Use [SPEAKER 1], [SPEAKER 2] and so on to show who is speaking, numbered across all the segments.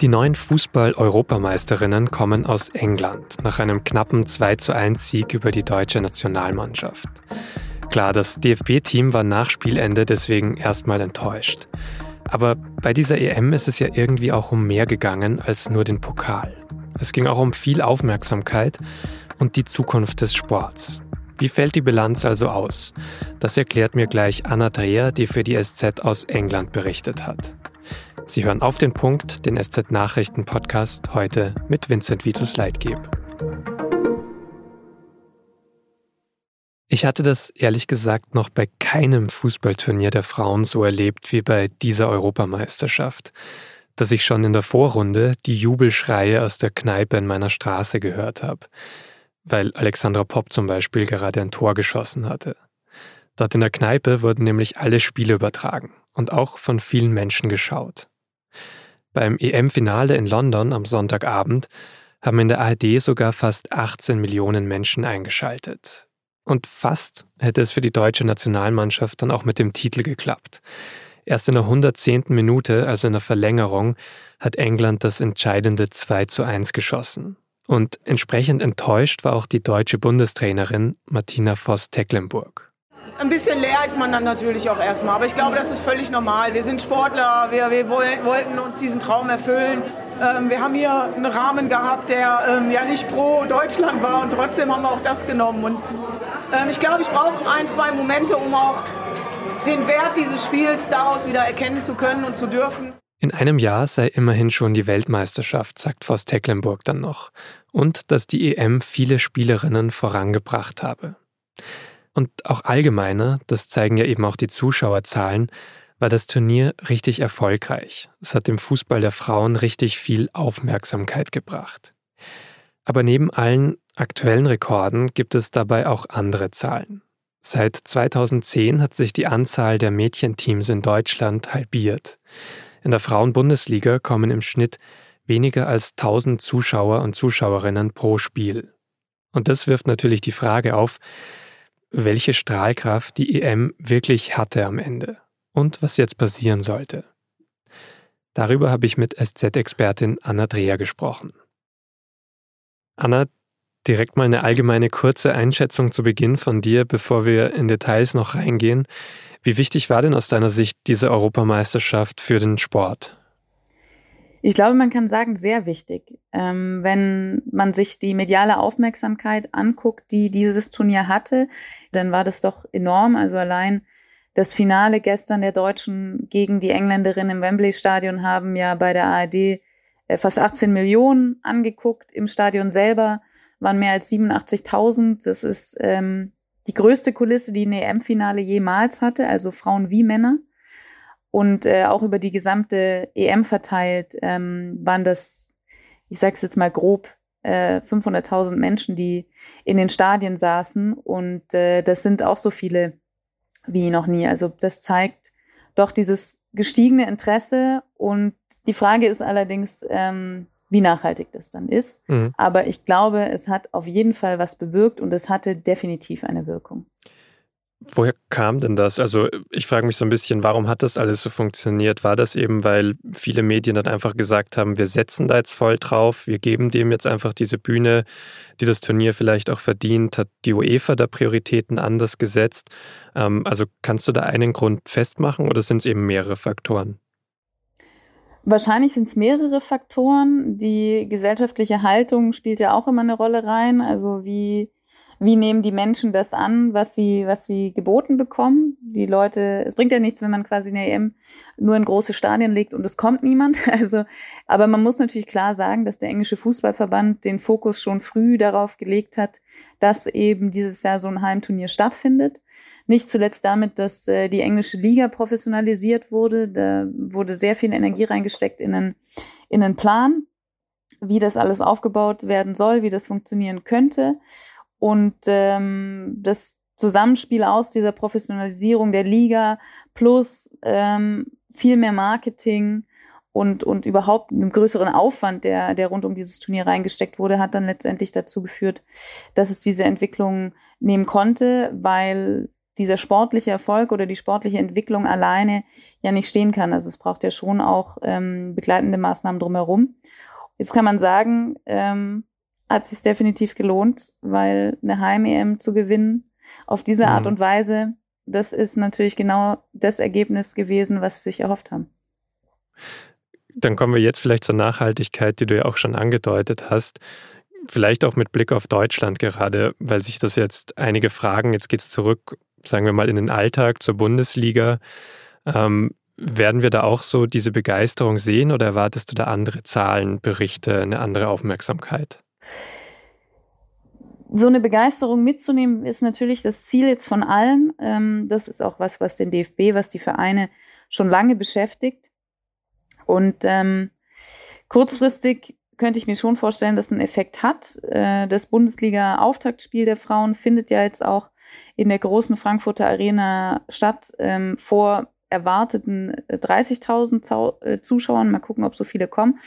[SPEAKER 1] Die neuen Fußball-Europameisterinnen kommen aus England nach einem knappen 2 zu 1 Sieg über die deutsche Nationalmannschaft. Klar, das DFB-Team war nach Spielende deswegen erstmal enttäuscht. Aber bei dieser EM ist es ja irgendwie auch um mehr gegangen als nur den Pokal. Es ging auch um viel Aufmerksamkeit und die Zukunft des Sports. Wie fällt die Bilanz also aus? Das erklärt mir gleich Anna Dreher, die für die SZ aus England berichtet hat. Sie hören auf den Punkt, den SZ Nachrichten Podcast heute mit Vincent Vitus Leitgeb. Ich hatte das ehrlich gesagt noch bei keinem Fußballturnier der Frauen so erlebt wie bei dieser Europameisterschaft, dass ich schon in der Vorrunde die Jubelschreie aus der Kneipe in meiner Straße gehört habe, weil Alexandra Popp zum Beispiel gerade ein Tor geschossen hatte. Dort in der Kneipe wurden nämlich alle Spiele übertragen und auch von vielen Menschen geschaut. Beim EM-Finale in London am Sonntagabend haben in der ARD sogar fast 18 Millionen Menschen eingeschaltet. Und fast hätte es für die deutsche Nationalmannschaft dann auch mit dem Titel geklappt. Erst in der 110. Minute, also in der Verlängerung, hat England das entscheidende 2 zu 1 geschossen. Und entsprechend enttäuscht war auch die deutsche Bundestrainerin Martina Voss-Tecklenburg.
[SPEAKER 2] Ein bisschen leer ist man dann natürlich auch erstmal, aber ich glaube, das ist völlig normal. Wir sind Sportler, wir, wir wollten uns diesen Traum erfüllen. Ähm, wir haben hier einen Rahmen gehabt, der ähm, ja nicht pro Deutschland war und trotzdem haben wir auch das genommen. Und ähm, ich glaube, ich brauche ein, zwei Momente, um auch den Wert dieses Spiels daraus wieder erkennen zu können und zu dürfen.
[SPEAKER 1] In einem Jahr sei immerhin schon die Weltmeisterschaft, sagt Voss Tecklenburg dann noch. Und dass die EM viele Spielerinnen vorangebracht habe. Und auch allgemeiner, das zeigen ja eben auch die Zuschauerzahlen, war das Turnier richtig erfolgreich. Es hat dem Fußball der Frauen richtig viel Aufmerksamkeit gebracht. Aber neben allen aktuellen Rekorden gibt es dabei auch andere Zahlen. Seit 2010 hat sich die Anzahl der Mädchenteams in Deutschland halbiert. In der Frauenbundesliga kommen im Schnitt weniger als 1000 Zuschauer und Zuschauerinnen pro Spiel. Und das wirft natürlich die Frage auf, welche Strahlkraft die EM wirklich hatte am Ende und was jetzt passieren sollte. Darüber habe ich mit SZ-Expertin Anna Dreher gesprochen. Anna, direkt mal eine allgemeine kurze Einschätzung zu Beginn von dir, bevor wir in Details noch reingehen. Wie wichtig war denn aus deiner Sicht diese Europameisterschaft für den Sport?
[SPEAKER 3] Ich glaube, man kann sagen, sehr wichtig. Ähm, wenn man sich die mediale Aufmerksamkeit anguckt, die dieses Turnier hatte, dann war das doch enorm. Also allein das Finale gestern der Deutschen gegen die Engländerin im Wembley-Stadion haben ja bei der ARD äh, fast 18 Millionen angeguckt. Im Stadion selber waren mehr als 87.000. Das ist ähm, die größte Kulisse, die ein EM-Finale jemals hatte, also Frauen wie Männer. Und äh, auch über die gesamte EM verteilt ähm, waren das, ich sage es jetzt mal grob, äh, 500.000 Menschen, die in den Stadien saßen. Und äh, das sind auch so viele wie noch nie. Also das zeigt doch dieses gestiegene Interesse und die Frage ist allerdings, ähm, wie nachhaltig das dann ist. Mhm. Aber ich glaube, es hat auf jeden Fall was bewirkt und es hatte definitiv eine Wirkung.
[SPEAKER 1] Woher kam denn das? Also ich frage mich so ein bisschen, warum hat das alles so funktioniert? War das eben, weil viele Medien dann einfach gesagt haben, wir setzen da jetzt voll drauf, wir geben dem jetzt einfach diese Bühne, die das Turnier vielleicht auch verdient? Hat die UEFA da Prioritäten anders gesetzt? Ähm, also kannst du da einen Grund festmachen oder sind es eben mehrere Faktoren?
[SPEAKER 3] Wahrscheinlich sind es mehrere Faktoren. Die gesellschaftliche Haltung spielt ja auch immer eine Rolle rein. Also wie wie nehmen die Menschen das an, was sie, was sie geboten bekommen? Die Leute, es bringt ja nichts, wenn man quasi eine EM nur in große Stadien legt und es kommt niemand. Also, aber man muss natürlich klar sagen, dass der englische Fußballverband den Fokus schon früh darauf gelegt hat, dass eben dieses Jahr so ein Heimturnier stattfindet. Nicht zuletzt damit, dass äh, die englische Liga professionalisiert wurde. Da wurde sehr viel Energie reingesteckt in einen, in einen Plan, wie das alles aufgebaut werden soll, wie das funktionieren könnte. Und ähm, das Zusammenspiel aus dieser Professionalisierung der Liga plus ähm, viel mehr Marketing und, und überhaupt einem größeren Aufwand, der, der rund um dieses Turnier reingesteckt wurde, hat dann letztendlich dazu geführt, dass es diese Entwicklung nehmen konnte, weil dieser sportliche Erfolg oder die sportliche Entwicklung alleine ja nicht stehen kann. Also es braucht ja schon auch ähm, begleitende Maßnahmen drumherum. Jetzt kann man sagen, ähm, hat sich definitiv gelohnt, weil eine Heim-EM zu gewinnen auf diese Art mhm. und Weise, das ist natürlich genau das Ergebnis gewesen, was sie sich erhofft haben.
[SPEAKER 1] Dann kommen wir jetzt vielleicht zur Nachhaltigkeit, die du ja auch schon angedeutet hast. Vielleicht auch mit Blick auf Deutschland gerade, weil sich das jetzt einige fragen. Jetzt geht es zurück, sagen wir mal, in den Alltag zur Bundesliga. Ähm, werden wir da auch so diese Begeisterung sehen oder erwartest du da andere Zahlen, Berichte, eine andere Aufmerksamkeit?
[SPEAKER 3] So eine Begeisterung mitzunehmen ist natürlich das Ziel jetzt von allen. Ähm, das ist auch was, was den DFB, was die Vereine schon lange beschäftigt. Und ähm, kurzfristig könnte ich mir schon vorstellen, dass es einen Effekt hat. Äh, das Bundesliga-Auftaktspiel der Frauen findet ja jetzt auch in der großen Frankfurter Arena statt, ähm, vor erwarteten 30.000 äh, Zuschauern. Mal gucken, ob so viele kommen.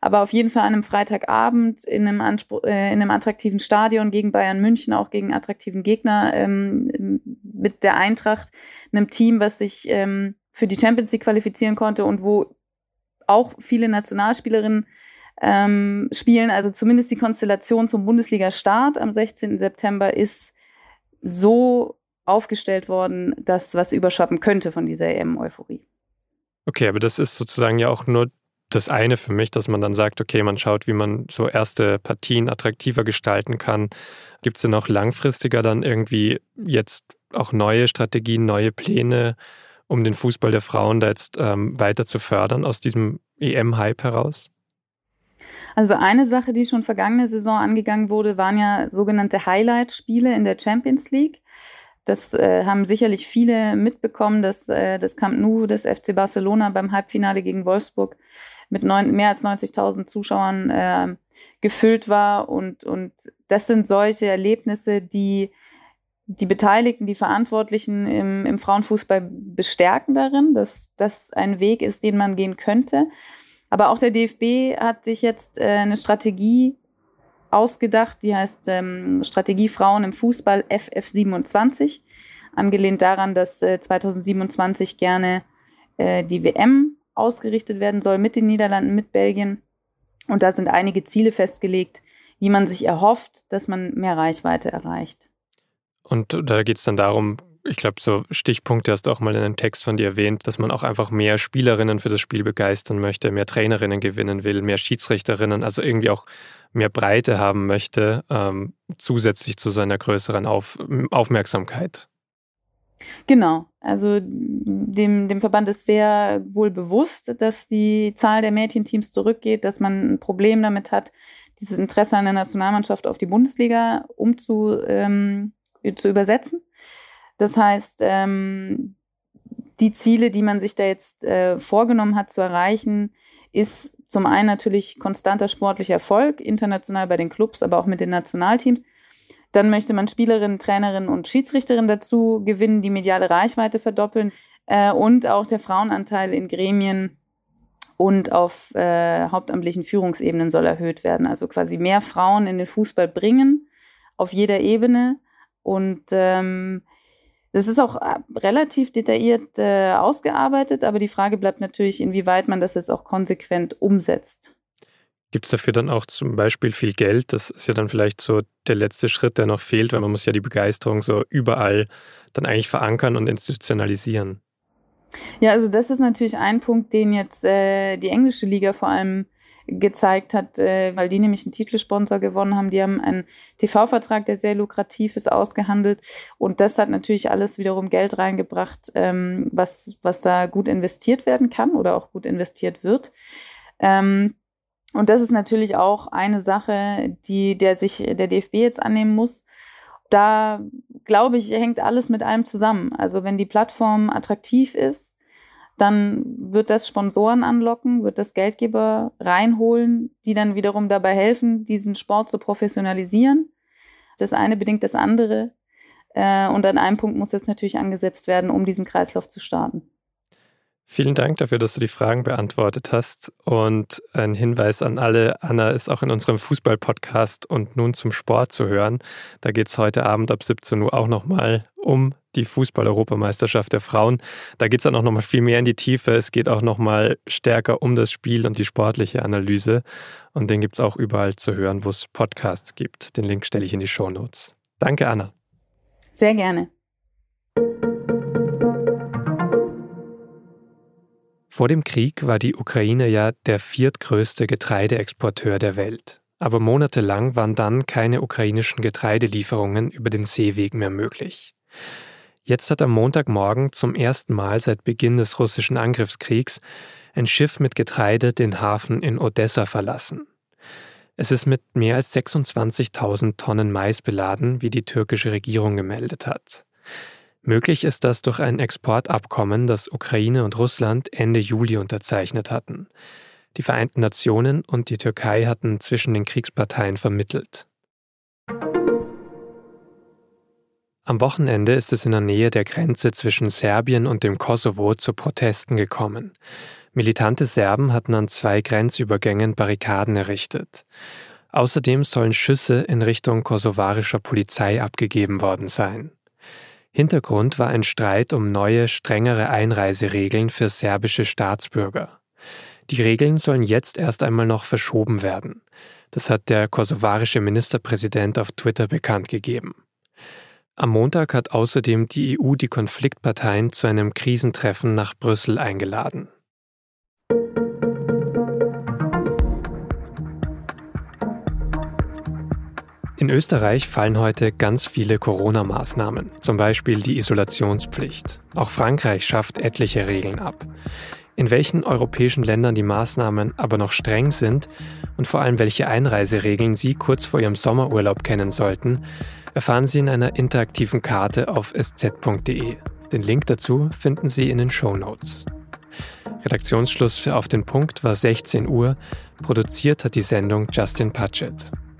[SPEAKER 3] Aber auf jeden Fall an einem Freitagabend in einem, Anspruch, äh, in einem attraktiven Stadion gegen Bayern München, auch gegen attraktiven Gegner, ähm, mit der Eintracht, einem Team, was sich ähm, für die Champions League qualifizieren konnte und wo auch viele Nationalspielerinnen ähm, spielen. Also zumindest die Konstellation zum Bundesliga-Start am 16. September ist so aufgestellt worden, dass was überschatten könnte von dieser EM-Euphorie.
[SPEAKER 1] Okay, aber das ist sozusagen ja auch nur das eine für mich, dass man dann sagt, okay, man schaut, wie man so erste Partien attraktiver gestalten kann. Gibt es denn auch langfristiger dann irgendwie jetzt auch neue Strategien, neue Pläne, um den Fußball der Frauen da jetzt ähm, weiter zu fördern aus diesem EM-Hype heraus?
[SPEAKER 3] Also eine Sache, die schon vergangene Saison angegangen wurde, waren ja sogenannte Highlight-Spiele in der Champions League. Das äh, haben sicherlich viele mitbekommen, dass äh, das Camp Nou des FC Barcelona beim Halbfinale gegen Wolfsburg mit neun, mehr als 90.000 Zuschauern äh, gefüllt war. Und, und das sind solche Erlebnisse, die die Beteiligten, die Verantwortlichen im, im Frauenfußball bestärken darin, dass das ein Weg ist, den man gehen könnte. Aber auch der DFB hat sich jetzt äh, eine Strategie ausgedacht, die heißt ähm, Strategie Frauen im Fußball FF27, angelehnt daran, dass äh, 2027 gerne äh, die WM ausgerichtet werden soll mit den Niederlanden, mit Belgien. Und da sind einige Ziele festgelegt, wie man sich erhofft, dass man mehr Reichweite erreicht.
[SPEAKER 1] Und da geht es dann darum, ich glaube, so Stichpunkte hast du auch mal in einem Text von dir erwähnt, dass man auch einfach mehr Spielerinnen für das Spiel begeistern möchte, mehr Trainerinnen gewinnen will, mehr Schiedsrichterinnen, also irgendwie auch mehr Breite haben möchte, ähm, zusätzlich zu seiner größeren Auf Aufmerksamkeit.
[SPEAKER 3] Genau, also dem, dem Verband ist sehr wohl bewusst, dass die Zahl der Mädchenteams zurückgeht, dass man ein Problem damit hat, dieses Interesse an der Nationalmannschaft auf die Bundesliga umzu, ähm, zu übersetzen. Das heißt, ähm, die Ziele, die man sich da jetzt äh, vorgenommen hat zu erreichen, ist zum einen natürlich konstanter sportlicher Erfolg, international bei den Clubs, aber auch mit den Nationalteams. Dann möchte man Spielerinnen, Trainerinnen und Schiedsrichterinnen dazu gewinnen, die mediale Reichweite verdoppeln äh, und auch der Frauenanteil in Gremien und auf äh, hauptamtlichen Führungsebenen soll erhöht werden. Also quasi mehr Frauen in den Fußball bringen auf jeder Ebene und ähm, das ist auch äh, relativ detailliert äh, ausgearbeitet, aber die Frage bleibt natürlich, inwieweit man das jetzt auch konsequent umsetzt.
[SPEAKER 1] Gibt es dafür dann auch zum Beispiel viel Geld? Das ist ja dann vielleicht so der letzte Schritt, der noch fehlt, weil man muss ja die Begeisterung so überall dann eigentlich verankern und institutionalisieren.
[SPEAKER 3] Ja, also das ist natürlich ein Punkt, den jetzt äh, die englische Liga vor allem gezeigt hat, äh, weil die nämlich einen Titelsponsor gewonnen haben. Die haben einen TV-Vertrag, der sehr lukrativ ist, ausgehandelt. Und das hat natürlich alles wiederum Geld reingebracht, ähm, was, was da gut investiert werden kann oder auch gut investiert wird. Ähm, und das ist natürlich auch eine Sache, die der sich der DFB jetzt annehmen muss. Da glaube ich, hängt alles mit allem zusammen. Also wenn die Plattform attraktiv ist, dann wird das Sponsoren anlocken, wird das Geldgeber reinholen, die dann wiederum dabei helfen, diesen Sport zu professionalisieren. Das eine bedingt das andere. Äh, und an einem Punkt muss jetzt natürlich angesetzt werden, um diesen Kreislauf zu starten.
[SPEAKER 1] Vielen Dank dafür, dass du die Fragen beantwortet hast. Und ein Hinweis an alle, Anna ist auch in unserem Fußball-Podcast und nun zum Sport zu hören. Da geht es heute Abend ab 17 Uhr auch nochmal um die Fußball-Europameisterschaft der Frauen. Da geht es dann auch nochmal viel mehr in die Tiefe. Es geht auch nochmal stärker um das Spiel und die sportliche Analyse. Und den gibt es auch überall zu hören, wo es Podcasts gibt. Den Link stelle ich in die Show Notes. Danke, Anna.
[SPEAKER 3] Sehr gerne.
[SPEAKER 1] Vor dem Krieg war die Ukraine ja der viertgrößte Getreideexporteur der Welt. Aber monatelang waren dann keine ukrainischen Getreidelieferungen über den Seeweg mehr möglich. Jetzt hat am Montagmorgen zum ersten Mal seit Beginn des russischen Angriffskriegs ein Schiff mit Getreide den Hafen in Odessa verlassen. Es ist mit mehr als 26.000 Tonnen Mais beladen, wie die türkische Regierung gemeldet hat. Möglich ist das durch ein Exportabkommen, das Ukraine und Russland Ende Juli unterzeichnet hatten. Die Vereinten Nationen und die Türkei hatten zwischen den Kriegsparteien vermittelt. Am Wochenende ist es in der Nähe der Grenze zwischen Serbien und dem Kosovo zu Protesten gekommen. Militante Serben hatten an zwei Grenzübergängen Barrikaden errichtet. Außerdem sollen Schüsse in Richtung kosovarischer Polizei abgegeben worden sein. Hintergrund war ein Streit um neue, strengere Einreiseregeln für serbische Staatsbürger. Die Regeln sollen jetzt erst einmal noch verschoben werden. Das hat der kosovarische Ministerpräsident auf Twitter bekannt gegeben. Am Montag hat außerdem die EU die Konfliktparteien zu einem Krisentreffen nach Brüssel eingeladen. In Österreich fallen heute ganz viele Corona-Maßnahmen, zum Beispiel die Isolationspflicht. Auch Frankreich schafft etliche Regeln ab. In welchen europäischen Ländern die Maßnahmen aber noch streng sind und vor allem welche Einreiseregeln Sie kurz vor Ihrem Sommerurlaub kennen sollten, erfahren Sie in einer interaktiven Karte auf sz.de. Den Link dazu finden Sie in den Show Notes. Redaktionsschluss für Auf den Punkt war 16 Uhr. Produziert hat die Sendung Justin Patchett.